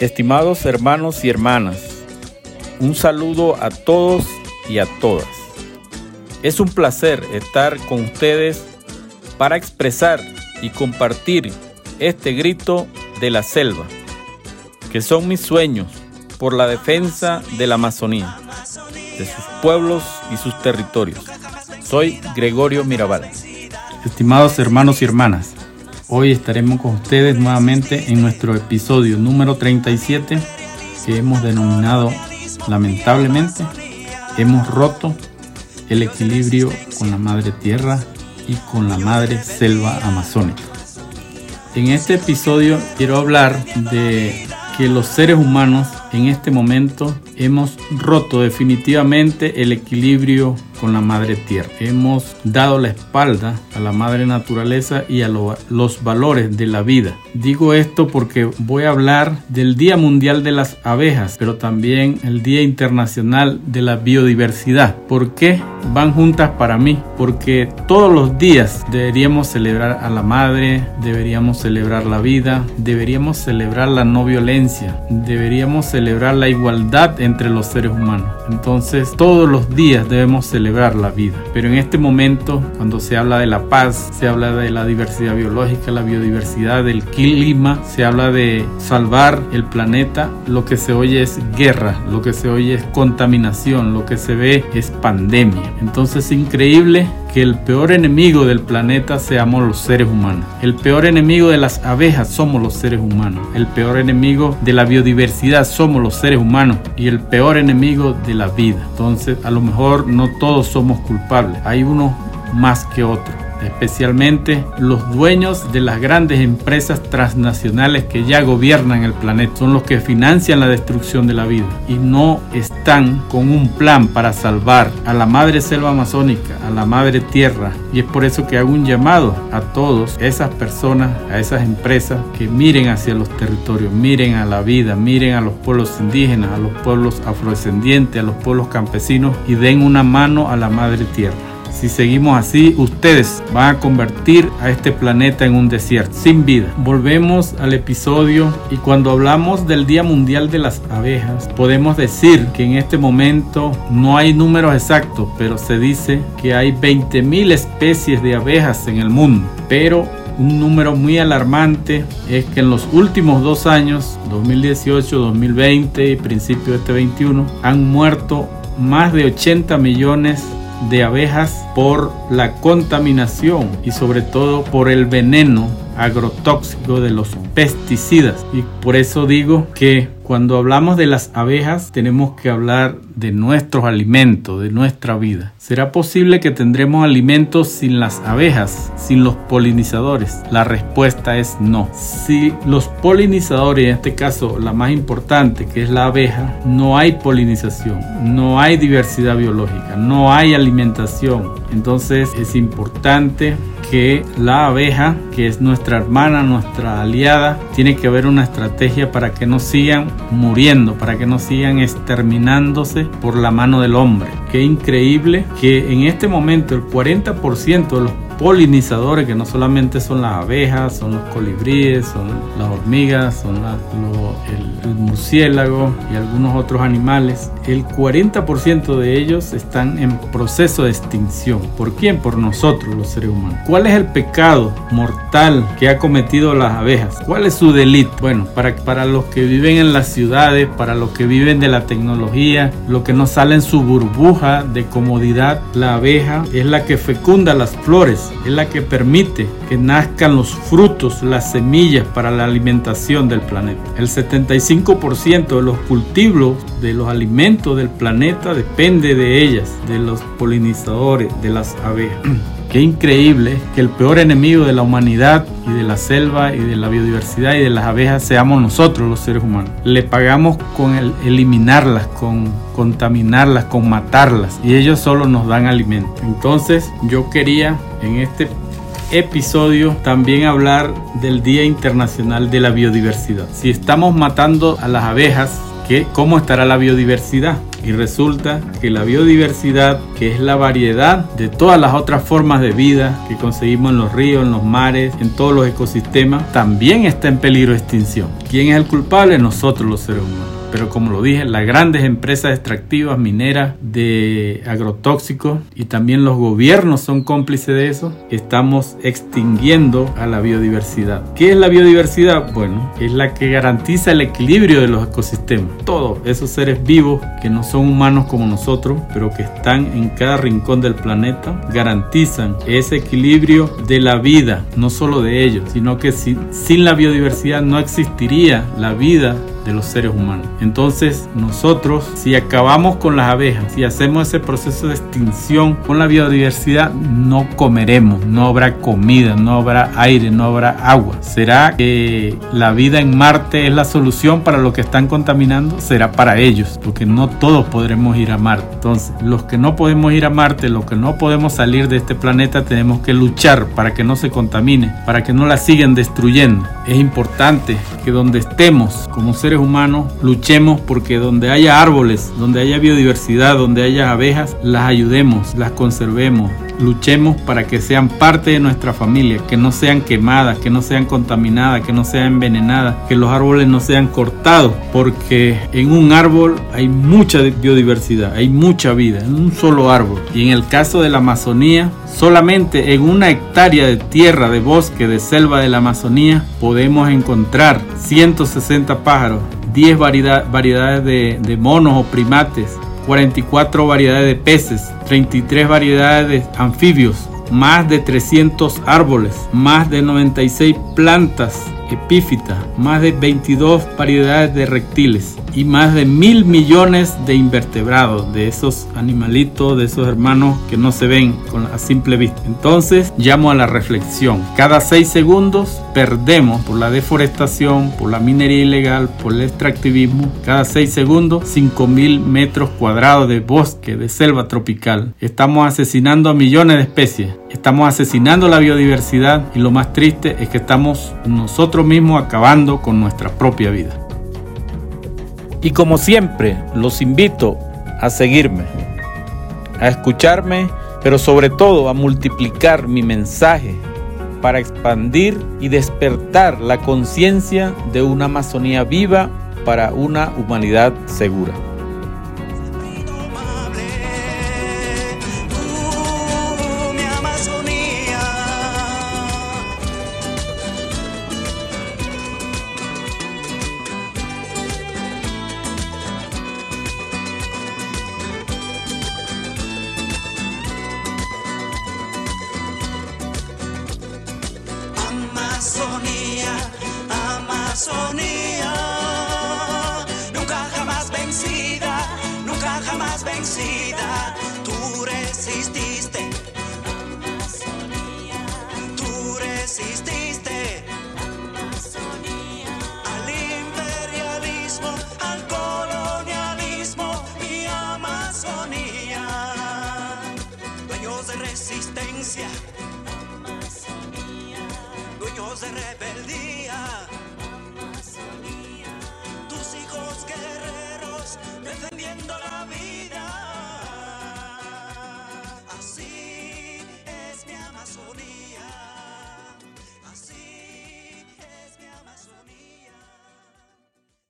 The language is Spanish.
Estimados hermanos y hermanas, un saludo a todos y a todas. Es un placer estar con ustedes para expresar y compartir este grito de la selva, que son mis sueños por la defensa de la Amazonía, de sus pueblos y sus territorios. Soy Gregorio Mirabal. Estimados hermanos y hermanas, hoy estaremos con ustedes nuevamente en nuestro episodio número 37 que hemos denominado lamentablemente hemos roto el equilibrio con la madre tierra y con la madre selva amazónica. En este episodio quiero hablar de que los seres humanos en este momento hemos roto definitivamente el equilibrio con la madre tierra. Hemos dado la espalda a la madre naturaleza y a los valores de la vida. Digo esto porque voy a hablar del Día Mundial de las Abejas, pero también el Día Internacional de la Biodiversidad. ¿Por qué van juntas para mí? Porque todos los días deberíamos celebrar a la madre, deberíamos celebrar la vida, deberíamos celebrar la no violencia, deberíamos celebrar la igualdad entre los seres humanos. Entonces todos los días debemos celebrar la vida. Pero en este momento, cuando se habla de la paz, se habla de la diversidad biológica, la biodiversidad, del clima, se habla de salvar el planeta, lo que se oye es guerra, lo que se oye es contaminación, lo que se ve es pandemia. Entonces es increíble que el peor enemigo del planeta seamos los seres humanos. El peor enemigo de las abejas somos los seres humanos. El peor enemigo de la biodiversidad somos los seres humanos. Y el peor enemigo de la vida. Entonces, a lo mejor no todos somos culpables. Hay uno más que otro especialmente los dueños de las grandes empresas transnacionales que ya gobiernan el planeta. Son los que financian la destrucción de la vida y no están con un plan para salvar a la madre selva amazónica, a la madre tierra. Y es por eso que hago un llamado a todos esas personas, a esas empresas que miren hacia los territorios, miren a la vida, miren a los pueblos indígenas, a los pueblos afrodescendientes, a los pueblos campesinos y den una mano a la madre tierra. Si seguimos así, ustedes van a convertir a este planeta en un desierto, sin vida. Volvemos al episodio y cuando hablamos del Día Mundial de las Abejas, podemos decir que en este momento no hay números exactos, pero se dice que hay 20.000 especies de abejas en el mundo. Pero un número muy alarmante es que en los últimos dos años, 2018, 2020 y principio de este 21, han muerto más de 80 millones de abejas por la contaminación y sobre todo por el veneno agrotóxico de los pesticidas. Y por eso digo que cuando hablamos de las abejas tenemos que hablar de nuestros alimentos, de nuestra vida. ¿Será posible que tendremos alimentos sin las abejas, sin los polinizadores? La respuesta es no. Si los polinizadores, en este caso la más importante que es la abeja, no hay polinización, no hay diversidad biológica, no hay alimentación. Entonces es importante que la abeja, que es nuestra hermana, nuestra aliada, tiene que haber una estrategia para que no sigan muriendo, para que no sigan exterminándose por la mano del hombre. Qué increíble que en este momento el 40% de los polinizadores, que no solamente son las abejas, son los colibríes, son las hormigas, son el, el, murciélago y algunos otros animales, el 40% de ellos están en proceso de extinción. ¿Por quién? Por nosotros, los seres humanos. ¿Cuál es el pecado mortal que ha cometido las abejas? ¿Cuál es su delito? Bueno, para, para los que viven en las ciudades, para los que viven de la tecnología, lo que no sale en su burbuja de comodidad, la abeja es la que fecunda las flores es la que permite que nazcan los frutos, las semillas para la alimentación del planeta. El 75% de los cultivos de los alimentos del planeta depende de ellas, de los polinizadores, de las abejas. Qué increíble que el peor enemigo de la humanidad y de la selva y de la biodiversidad y de las abejas seamos nosotros los seres humanos. Le pagamos con el eliminarlas, con contaminarlas, con matarlas y ellos solo nos dan alimento. Entonces yo quería en este episodio también hablar del Día Internacional de la Biodiversidad. Si estamos matando a las abejas, ¿qué, ¿cómo estará la biodiversidad? Y resulta que la biodiversidad, que es la variedad de todas las otras formas de vida que conseguimos en los ríos, en los mares, en todos los ecosistemas, también está en peligro de extinción. ¿Quién es el culpable? Nosotros los seres humanos pero como lo dije, las grandes empresas extractivas, mineras, de agrotóxicos y también los gobiernos son cómplices de eso, estamos extinguiendo a la biodiversidad. ¿Qué es la biodiversidad? Bueno, es la que garantiza el equilibrio de los ecosistemas. Todos esos seres vivos que no son humanos como nosotros, pero que están en cada rincón del planeta, garantizan ese equilibrio de la vida, no solo de ellos, sino que sin, sin la biodiversidad no existiría la vida de los seres humanos. Entonces nosotros, si acabamos con las abejas, si hacemos ese proceso de extinción con la biodiversidad, no comeremos, no habrá comida, no habrá aire, no habrá agua. ¿Será que la vida en Marte es la solución para los que están contaminando? Será para ellos, porque no todos podremos ir a Marte. Entonces, los que no podemos ir a Marte, los que no podemos salir de este planeta, tenemos que luchar para que no se contamine, para que no la sigan destruyendo. Es importante que donde estemos como seres humanos luchemos porque donde haya árboles, donde haya biodiversidad, donde haya abejas, las ayudemos, las conservemos, luchemos para que sean parte de nuestra familia, que no sean quemadas, que no sean contaminadas, que no sean envenenadas, que los árboles no sean cortados, porque en un árbol hay mucha biodiversidad, hay mucha vida, en un solo árbol. Y en el caso de la Amazonía, solamente en una hectárea de tierra, de bosque, de selva de la Amazonía, podemos encontrar 160 pájaros, 10 variedades de, de monos o primates, 44 variedades de peces, 33 variedades de anfibios, más de 300 árboles, más de 96 plantas epífitas, más de 22 variedades de reptiles y más de mil millones de invertebrados, de esos animalitos, de esos hermanos que no se ven con la simple vista. Entonces llamo a la reflexión. Cada seis segundos perdemos por la deforestación, por la minería ilegal, por el extractivismo, cada seis segundos 5 mil metros cuadrados de bosque, de selva tropical. Estamos asesinando a millones de especies, estamos asesinando la biodiversidad y lo más triste es que estamos nosotros mismos acabando con nuestra propia vida. Y como siempre, los invito a seguirme, a escucharme, pero sobre todo a multiplicar mi mensaje para expandir y despertar la conciencia de una Amazonía viva para una humanidad segura. Amazonía, Amazonía, nunca jamás vencida, nunca jamás vencida, tú resististe. Amazonía, tú resististe. Amazonía, al imperialismo, al colonialismo, mi Amazonía, dueños de resistencia de